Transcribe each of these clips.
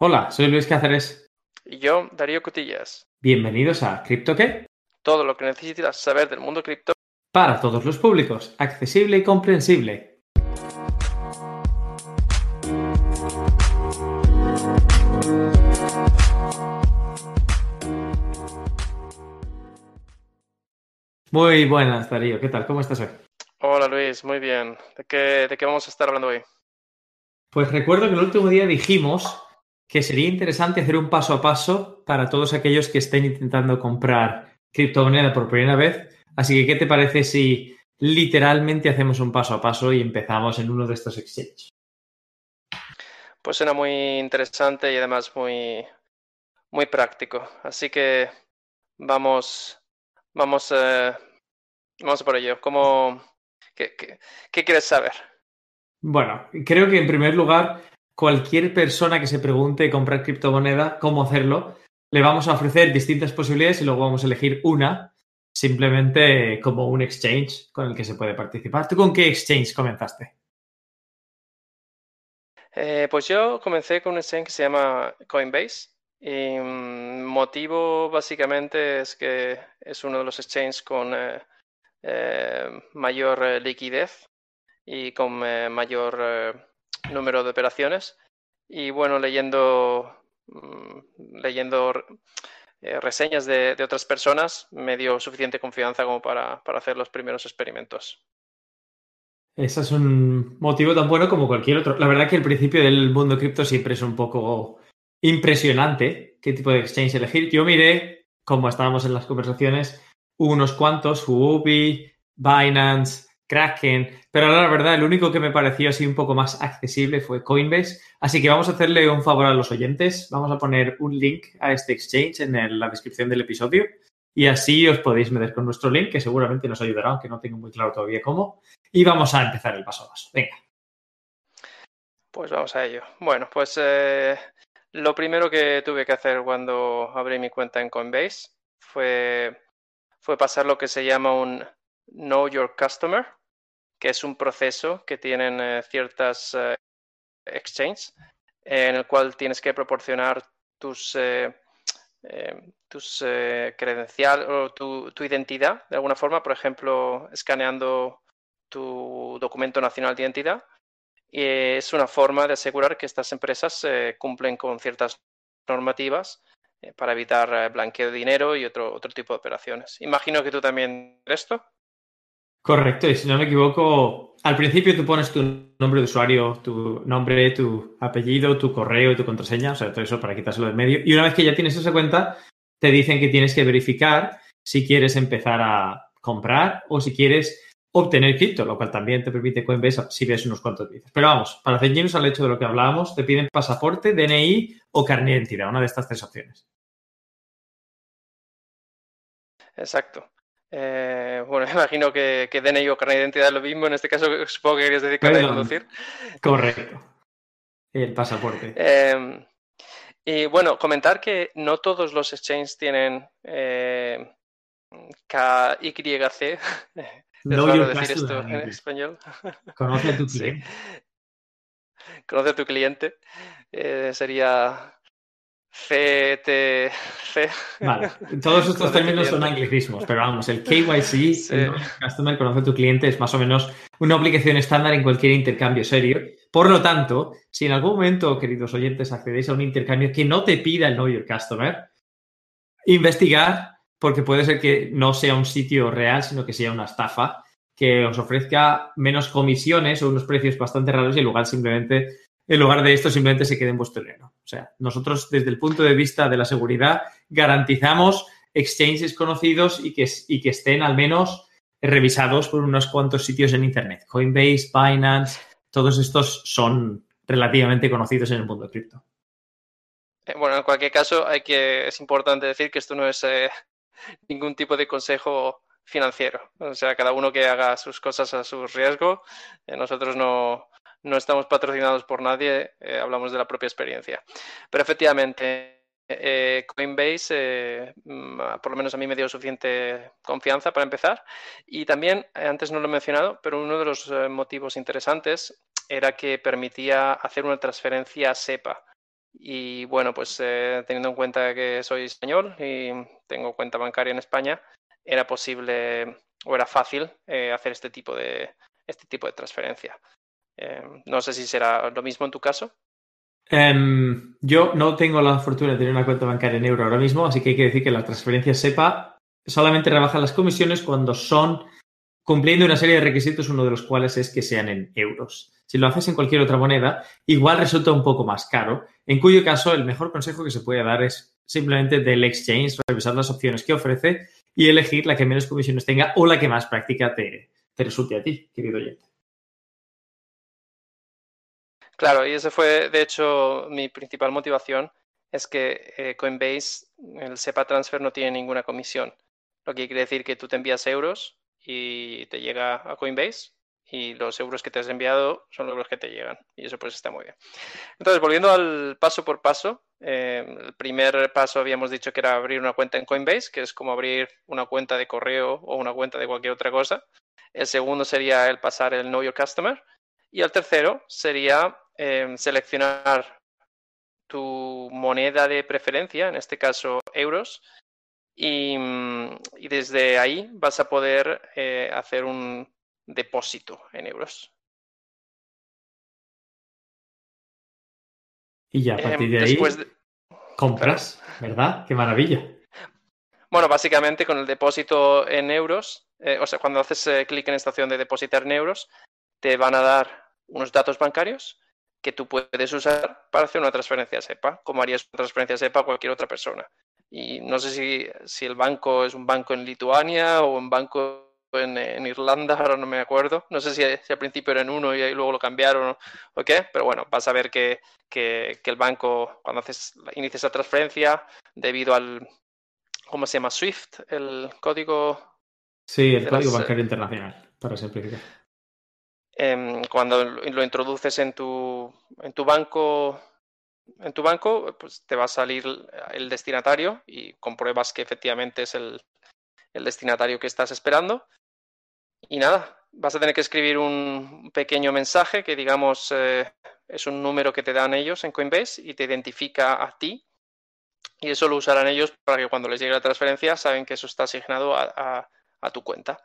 Hola, soy Luis Cáceres. Y yo, Darío Cutillas. Bienvenidos a ¿Cripto qué? Todo lo que necesitas saber del mundo cripto. Para todos los públicos, accesible y comprensible. Muy buenas, Darío. ¿Qué tal? ¿Cómo estás hoy? Hola, Luis. Muy bien. ¿De qué, de qué vamos a estar hablando hoy? Pues recuerdo que el último día dijimos que sería interesante hacer un paso a paso para todos aquellos que estén intentando comprar criptomoneda por primera vez. Así que, ¿qué te parece si literalmente hacemos un paso a paso y empezamos en uno de estos exchanges? Pues suena muy interesante y además muy, muy práctico. Así que vamos, vamos, eh, vamos por ello. ¿Cómo, qué, qué, qué quieres saber? Bueno, creo que en primer lugar, cualquier persona que se pregunte comprar criptomoneda, cómo hacerlo, le vamos a ofrecer distintas posibilidades y luego vamos a elegir una, simplemente como un exchange con el que se puede participar. ¿Tú con qué exchange comenzaste? Eh, pues yo comencé con un exchange que se llama Coinbase. Y mm, motivo básicamente es que es uno de los exchanges con eh, eh, mayor liquidez y con mayor número de operaciones. Y bueno, leyendo, mm, leyendo eh, reseñas de, otras personas, me dio suficiente confianza como para, para hacer los primeros experimentos. Ese es un motivo tan bueno como cualquier otro. La verdad que el principio del mundo cripto siempre es un poco impresionante qué tipo de exchange elegir. Yo miré, como estábamos en las conversaciones, unos cuantos, Huobi, Binance, Kraken, pero ahora la verdad el único que me pareció así un poco más accesible fue Coinbase, así que vamos a hacerle un favor a los oyentes, vamos a poner un link a este exchange en la descripción del episodio y así os podéis meter con nuestro link que seguramente nos ayudará, aunque no tengo muy claro todavía cómo, y vamos a empezar el paso a paso. Venga. Pues vamos a ello. Bueno, pues eh, lo primero que tuve que hacer cuando abrí mi cuenta en Coinbase fue, fue pasar lo que se llama un Know Your Customer, que es un proceso que tienen eh, ciertas eh, exchanges en el cual tienes que proporcionar tus, eh, tus credencial o tu, tu, identidad de alguna forma, por ejemplo, escaneando tu documento nacional de identidad. Y es una forma de asegurar que estas empresas cumplen con ciertas normativas para evitar blanqueo de dinero y otro, otro tipo de operaciones. Imagino que tú también esto. Correcto, y si no me equivoco, al principio tú pones tu nombre de usuario, tu nombre, tu apellido, tu correo, tu contraseña, o sea, todo eso para quitárselo del medio. Y una vez que ya tienes esa cuenta, te dicen que tienes que verificar si quieres empezar a comprar o si quieres obtener cripto, lo cual también te permite Coinbase si ves unos cuantos vídeos. Pero vamos, para ceñirnos al hecho de lo que hablábamos, te piden pasaporte, DNI o carnet de identidad, una de estas tres opciones. Exacto. Eh, bueno, imagino que, que DNI o carnet de identidad es lo mismo. En este caso, supongo que querías decir carnet de conducir. Correcto. El pasaporte. Eh, y bueno, comentar que no todos los exchanges tienen eh, KYC. No es decir esto en español. Conoce a tu cliente. Sí. Conoce a tu cliente. Eh, sería CTC. Vale, todos estos términos son anglicismos, pero vamos, el KYC, sí. el Customer Conoce a tu cliente, es más o menos una aplicación estándar en cualquier intercambio serio. Por lo tanto, si en algún momento, queridos oyentes, accedéis a un intercambio que no te pida el Know Your Customer, investigar, porque puede ser que no sea un sitio real, sino que sea una estafa, que os ofrezca menos comisiones o unos precios bastante raros y en lugar simplemente en lugar de esto simplemente se quede en vuestro dinero. O sea, nosotros desde el punto de vista de la seguridad garantizamos exchanges conocidos y que, y que estén al menos revisados por unos cuantos sitios en Internet. Coinbase, Binance, todos estos son relativamente conocidos en el mundo cripto. Eh, bueno, en cualquier caso, hay que, es importante decir que esto no es eh, ningún tipo de consejo financiero. O sea, cada uno que haga sus cosas a su riesgo. Eh, nosotros no, no estamos patrocinados por nadie, eh, hablamos de la propia experiencia. Pero efectivamente, eh, Coinbase, eh, mm, por lo menos a mí me dio suficiente confianza para empezar. Y también, antes no lo he mencionado, pero uno de los motivos interesantes era que permitía hacer una transferencia SEPA. Y bueno, pues eh, teniendo en cuenta que soy español y tengo cuenta bancaria en España, era posible o era fácil eh, hacer este tipo de, este tipo de transferencia. Em, no sé si será lo mismo en tu caso. Em, yo no tengo la fortuna de tener una cuenta bancaria en euro ahora mismo, así que hay que decir que la transferencia SEPA solamente rebaja las comisiones cuando son cumpliendo una serie de requisitos, uno de los cuales es que sean en euros. Si lo haces en cualquier otra moneda, igual resulta un poco más caro, en cuyo caso el mejor consejo que se puede dar es simplemente del exchange, revisar las opciones que ofrece y elegir la que menos comisiones tenga o la que más práctica te, resulte a ti, querido oyente. Claro, y esa fue, de hecho, mi principal motivación, es que eh, Coinbase, el SEPA Transfer no tiene ninguna comisión, lo que quiere decir que tú te envías euros y te llega a Coinbase y los euros que te has enviado son los que te llegan. Y eso pues está muy bien. Entonces, volviendo al paso por paso, eh, el primer paso habíamos dicho que era abrir una cuenta en Coinbase, que es como abrir una cuenta de correo o una cuenta de cualquier otra cosa. El segundo sería el pasar el Know Your Customer. Y el tercero sería eh, seleccionar tu moneda de preferencia, en este caso euros, y, desde ahí vas a poder eh, hacer un depósito en euros. Y ya a partir em, de ahí compras, ¿verdad? Qué maravilla. Bueno, básicamente con el depósito en euros, eh, o sea, cuando haces eh, clic en esta opción de depositar en euros, te van a dar unos datos bancarios que tú puedes usar para hacer una transferencia SEPA, como harías una transferencia SEPA a cualquier otra persona. Y no sé si, si el banco es un banco en Lituania o un banco en, en, Irlanda, ahora no me acuerdo. No sé si, al principio era en uno y luego lo cambiaron o, qué, pero bueno, vas a ver que, que, que, el banco, cuando haces, inicias la transferencia, debido al, ¿cómo se llama? SWIFT, el código. Sí, el código bancario internacional, para simplificar. Eh, cuando lo introduces en tu, en tu banco en tu banco, pues te va a salir el destinatario y compruebas que efectivamente es el, destinatario que estás esperando. Y nada, vas a tener que escribir un pequeño mensaje que digamos eh, es un número que te dan ellos en Coinbase y te identifica a ti. Y eso lo usarán ellos para que cuando les llegue la transferencia saben que eso está asignado a, tu cuenta.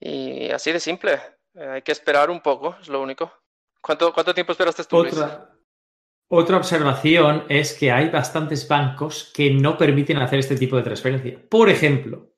Y así de simple. Eh, hay que esperar un poco, es lo único. ¿Cuánto, cuánto tiempo esperaste tú? Otra, otra observación es que hay bastantes bancos que no permiten hacer este tipo de transferencia. Por ejemplo,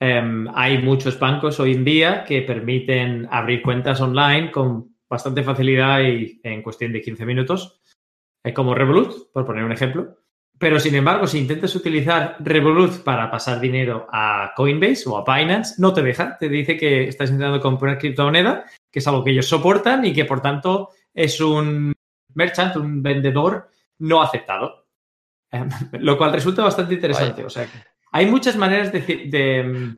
em, hay muchos bancos hoy en día que permiten abrir cuentas online con bastante facilidad y en cuestión de 15 minutos, eh, como Revolut, por poner un ejemplo. Pero sin embargo, si intentas utilizar Revolut para pasar dinero a Coinbase o a Binance, no te deja. Te dice que estás intentando comprar criptomoneda, que es algo que ellos soportan y que por tanto es un merchant, un vendedor no aceptado. Em, lo cual resulta bastante interesante. O sea, hay muchas maneras de,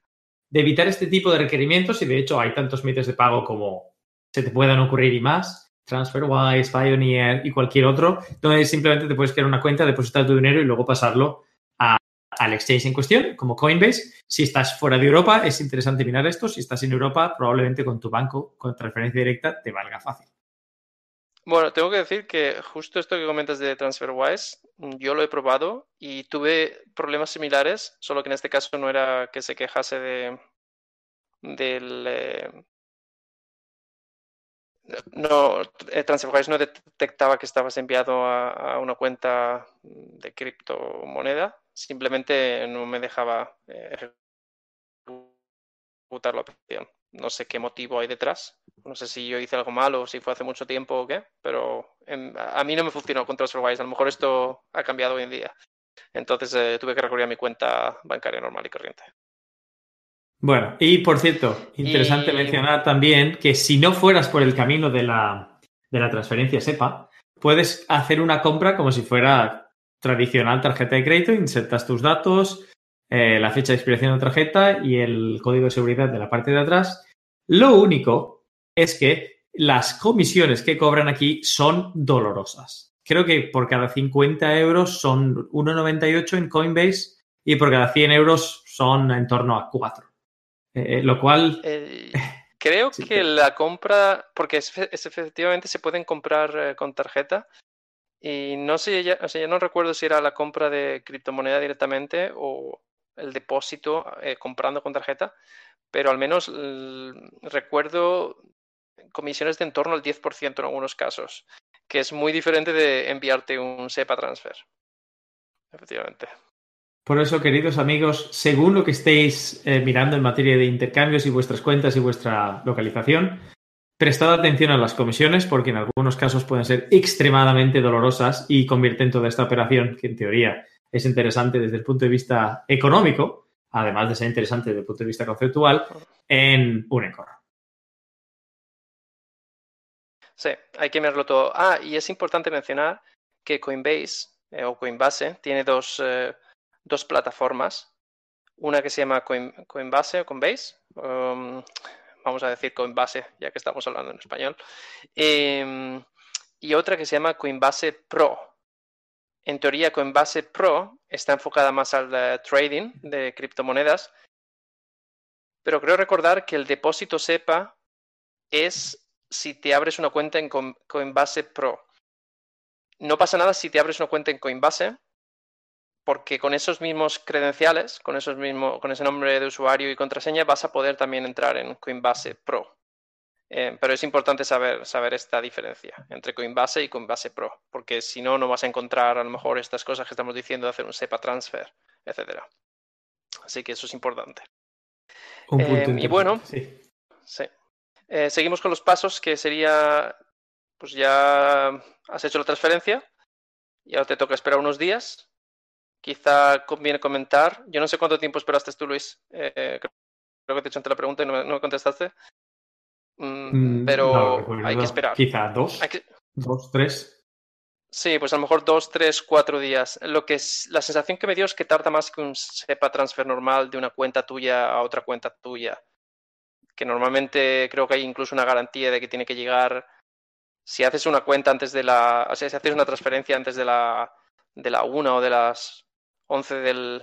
evitar este tipo de requerimientos y de hecho hay tantos medios de pago como se te puedan ocurrir y más. TransferWise, Pioneer y cualquier otro, donde simplemente te puedes crear una cuenta, depositar tu dinero y luego pasarlo al exchange en cuestión, como Coinbase. Si estás fuera de Europa, es interesante mirar esto. Si estás en Europa, probablemente con tu banco, con transferencia directa, te valga fácil. Bueno, tengo que decir que justo esto que comentas de TransferWise, yo lo he probado y tuve problemas similares, solo que en este caso no era que se quejase de del eh, no eh, TransferWise no detectaba que estabas enviado a, una cuenta de criptomoneda, simplemente no me dejaba eh, ejecutar la opción. No sé qué motivo hay detrás. No sé si yo hice algo malo si fue hace mucho tiempo o qué, pero a mí no me funcionó con TransferWise. A lo mejor esto ha cambiado hoy en día. Entonces eh, tuve que recurrir a mi cuenta bancaria normal y corriente. Bueno, y por cierto, interesante mencionar también que si no fueras por el camino de la, de la transferencia SEPA, puedes hacer una compra como si fuera tradicional tarjeta de crédito, insertas tus datos, eh, la fecha de expiración de la tarjeta y el código de seguridad de la parte de atrás. Lo único es que las comisiones que cobran aquí son dolorosas. Creo que por cada 50 euros son 1,98 en Coinbase y por cada 100 euros son en torno a 4. Eh, lo cual... creo que la compra, porque es, efectivamente se pueden comprar con tarjeta, Y no sé, ya, o sea, no recuerdo si era la compra de criptomoneda directamente o el depósito eh, comprando con tarjeta, pero al menos recuerdo comisiones de en torno al 10% en algunos casos, que es muy diferente de enviarte un SEPA transfer. Efectivamente. Por eso, queridos amigos, según lo que estéis eh, mirando en materia de intercambios y vuestras cuentas y vuestra localización, prestad atención a las comisiones porque en algunos casos pueden ser extremadamente dolorosas y convierten toda esta operación, que en teoría es interesante desde el punto de vista económico, además de ser interesante desde el punto de vista conceptual, en un encorro. Sí, hay que mirarlo todo. Ah, y es importante mencionar que Coinbase eh, o Coinbase tiene dos, eh, dos, plataformas. Una que se llama Coinbase o Coinbase. Um, vamos a decir Coinbase, ya que estamos hablando en español. Em, y otra que se llama Coinbase Pro. En teoría, Coinbase Pro está enfocada más al eh, trading de criptomonedas, pero creo recordar que el depósito SEPA es si te abres una cuenta en Coinbase Pro. No pasa nada si te abres una cuenta en Coinbase, porque con esos mismos credenciales, con, esos mismos, con ese nombre de usuario y contraseña, vas a poder también entrar en Coinbase Pro. Eh, pero es importante saber, saber esta diferencia entre Coinbase y Coinbase Pro, porque si no, no vas a encontrar a lo mejor estas cosas que estamos diciendo de hacer un SEPA transfer, etc. Así que eso es importante. Eh, y bueno, sí. Eh, seguimos con los pasos, que sería, pues ya has hecho la transferencia y ahora te toca esperar unos días. Quizá conviene comentar, yo no sé cuánto tiempo esperaste tú, Luis. creo que te he hecho ante la pregunta y no me contestaste. Mm, mm, pero hay que esperar. Quizá dos. Dos, tres. Sí, pues a lo mejor dos, tres, cuatro días. Lo que es, la sensación que me dio es que tarda más que un SEPA transfer normal de una cuenta tuya a otra cuenta tuya. Que normalmente creo que hay incluso una garantía de que tiene que llegar. Si haces una cuenta antes de la. O sea, si haces una transferencia antes de la de la una o de las once del,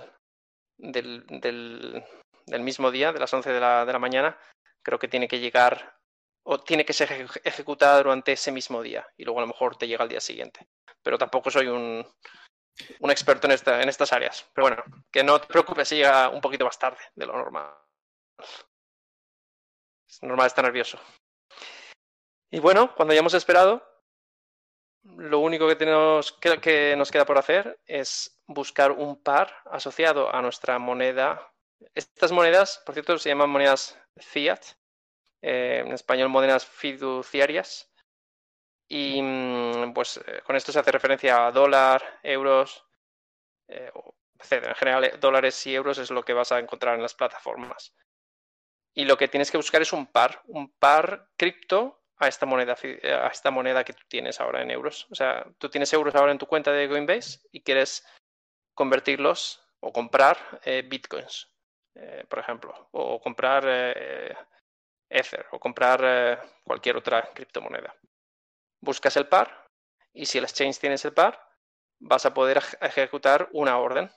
del, del, mismo día, de las once de la, de la mañana, creo que tiene que llegar o tiene que ser ejecutada durante ese mismo día y luego a lo mejor te llega al día siguiente. Pero tampoco soy un, un experto en, esta, en estas áreas. Pero bueno, que no te preocupes si llega un poquito más tarde de lo normal. Es normal estar nervioso. Y bueno, cuando hayamos esperado, lo único que, tenemos, que, que nos queda por hacer es buscar un par asociado a nuestra moneda. Estas monedas, por cierto, se llaman monedas fiat, eh, en español monedas fiduciarias. Y mm, pues eh, con esto se hace referencia a dólar, euros, eh, En general, dólares y euros es lo que vas a encontrar en las plataformas. Y lo que tienes que buscar es un par, un par cripto a esta moneda, a esta moneda que tú tienes ahora en euros. O sea, tú tienes euros ahora en tu cuenta de Coinbase y quieres convertirlos o comprar bitcoins, por ejemplo, o comprar Ether o comprar eh, cualquier otra criptomoneda. Buscas el par y si el exchange tienes el par, vas a poder ejecutar una orden.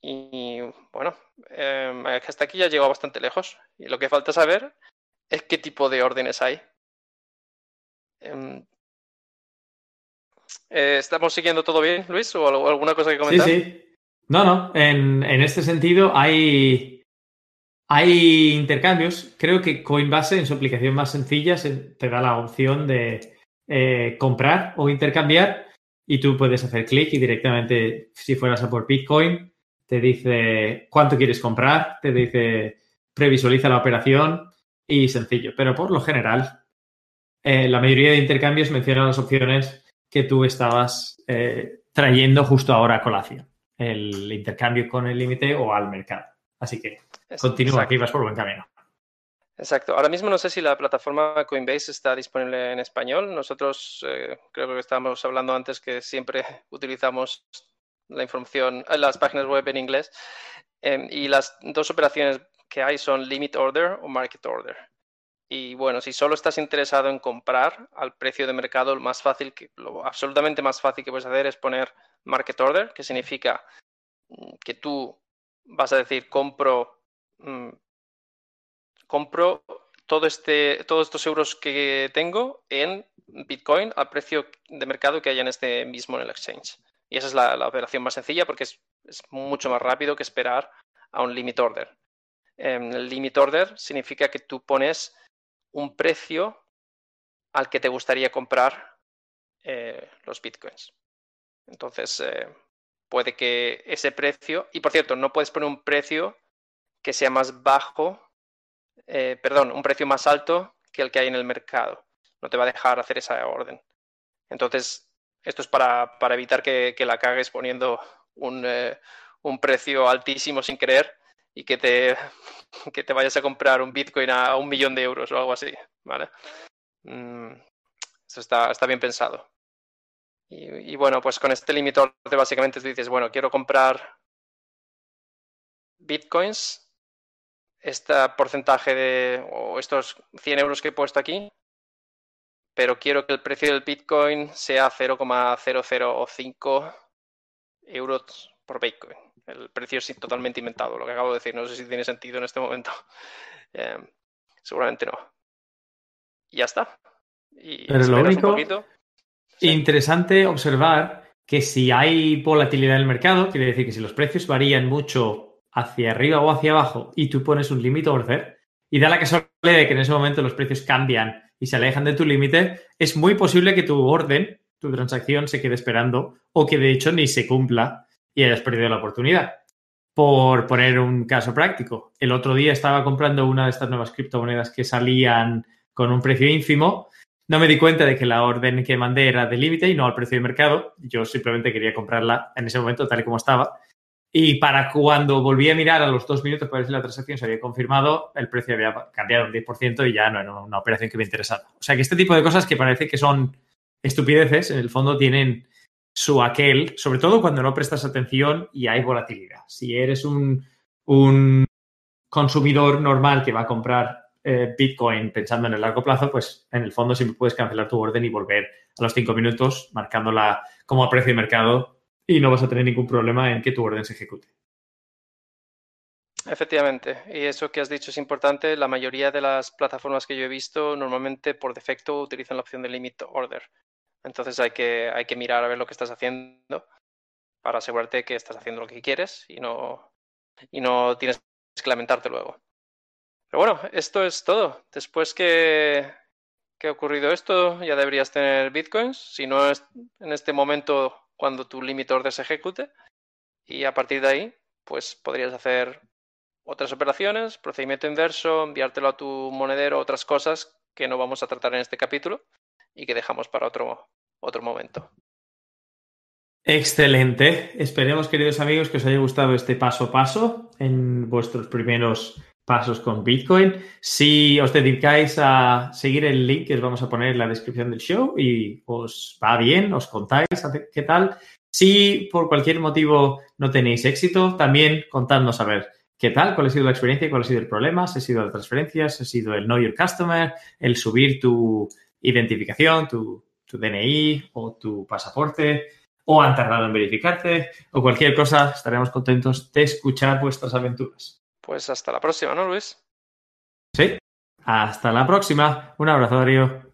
Y bueno, em, hasta aquí ya llegado bastante lejos. Y lo que falta saber es qué tipo de órdenes hay. Eh, ¿Estamos siguiendo todo bien, Luis? ¿O alguna cosa que comentar? Sí, sí. No, no. En, en este sentido hay hay intercambios. Creo que Coinbase, en su aplicación más sencilla, te da la opción de eh, comprar o intercambiar y tú puedes hacer clic y directamente, si fueras a por Bitcoin, te dice cuánto quieres comprar, te dice previsualiza la operación y sencillo. Pero por lo general, eh, la mayoría de intercambios mencionan las opciones que tú estabas eh, trayendo justo ahora a colación. El intercambio con el límite o al mercado. Así que continúa aquí, vas por buen camino. Exacto. Ahora mismo no sé si la plataforma Coinbase está disponible en español. Nosotros eh, creo que estábamos hablando antes que siempre utilizamos la información, en las páginas web en inglés. Em, y las dos operaciones que hay son Limit Order o Market Order. Y bueno, si solo estás interesado en comprar al precio de mercado, lo más fácil, que, lo absolutamente más fácil que puedes hacer es poner Market Order, que significa mm, que tú vas a decir compro, mm, compro todo este, todos estos euros que tengo en Bitcoin al precio de mercado que haya en este mismo en el exchange. Y esa es la, operación más sencilla porque es, mucho más rápido que esperar a un limit order. Em, el limit order significa que tú pones un precio al que te gustaría comprar eh, los bitcoins. Entonces, eh, puede que ese precio, y por cierto, no puedes poner un precio que sea más bajo, eh, perdón, un precio más alto que el que hay en el mercado. No te va a dejar hacer esa orden. Entonces, esto es para, para evitar que, la cagues poniendo un, un, precio altísimo sin querer y que te, que te vayas a comprar un Bitcoin a un millón de euros o algo así. ¿vale? Mm, eso está, está bien pensado. Y, bueno, pues con este limitor básicamente tú dices, bueno, quiero comprar bitcoins, este porcentaje de, o estos 100 euros que he puesto aquí, pero quiero que el precio del bitcoin sea 0,005 euros por bitcoin. El precio es totalmente inventado, lo que acabo de decir. No sé si tiene sentido en este momento. Eh, seguramente no. Y ya está. Y Pero lo único interesante observar que si hay volatilidad en el mercado, quiere decir que si los precios varían mucho hacia arriba o hacia abajo y tú pones un límite order y da la casualidad de que en ese momento los precios cambian y se alejan de tu límite, es muy posible que tu orden, tu transacción se quede esperando o que de hecho ni se cumpla y hayas perdido la oportunidad. Por poner un caso práctico, el otro día estaba comprando una de estas nuevas criptomonedas que salían con un precio ínfimo. No me di cuenta de que la orden que mandé era de límite y no al precio de mercado. Yo simplemente quería comprarla en ese momento tal y como estaba. Y para cuando volví a mirar a los dos minutos para ver si la transacción se había confirmado, el precio había cambiado un 10% y ya no era una operación que me interesaba. O sea que este tipo de cosas que parece que son estupideces, en el fondo tienen su aquel, sobre todo cuando no prestas atención y hay volatilidad. Si eres un, un consumidor normal que va a comprar eh, Bitcoin pensando en el largo plazo, pues en el fondo siempre puedes cancelar tu orden y volver a los cinco minutos marcándola como a precio de mercado y no vas a tener ningún problema en que tu orden se ejecute. Efectivamente, y eso que has dicho es importante. La mayoría de las plataformas que yo he visto normalmente por defecto utilizan la opción de limit order. Entonces hay que, hay que mirar a ver lo que estás haciendo para asegurarte que estás haciendo lo que quieres y no, y no tienes que lamentarte luego. Pero bueno, esto es todo. Después que, que ha ocurrido esto, ya deberías tener bitcoins. Si no es en este momento cuando tu limitor se ejecute. Y a partir de ahí, pues podrías hacer otras operaciones, procedimiento inverso, enviártelo a tu monedero, otras cosas que no vamos a tratar en este capítulo y que dejamos para otro, otro momento. Excelente. Esperemos, queridos amigos, que os haya gustado este paso a paso en vuestros primeros pasos con Bitcoin. Si os dedicáis a seguir el link que os vamos a poner en la descripción del show y os va bien, os contáis qué tal. Si por cualquier motivo no tenéis éxito, también contadnos a ver qué tal, cuál ha sido la experiencia, cuál ha sido el problema, si ha sido las transferencias, si ha sido el Know Your Customer, el subir tu identificación, tu, tu DNI o tu pasaporte, o han tardado en verificarte, o cualquier cosa, estaremos contentos de escuchar vuestras aventuras. Pues hasta la próxima, ¿no, Luis? Sí, hasta la próxima. Un abrazo, Darío.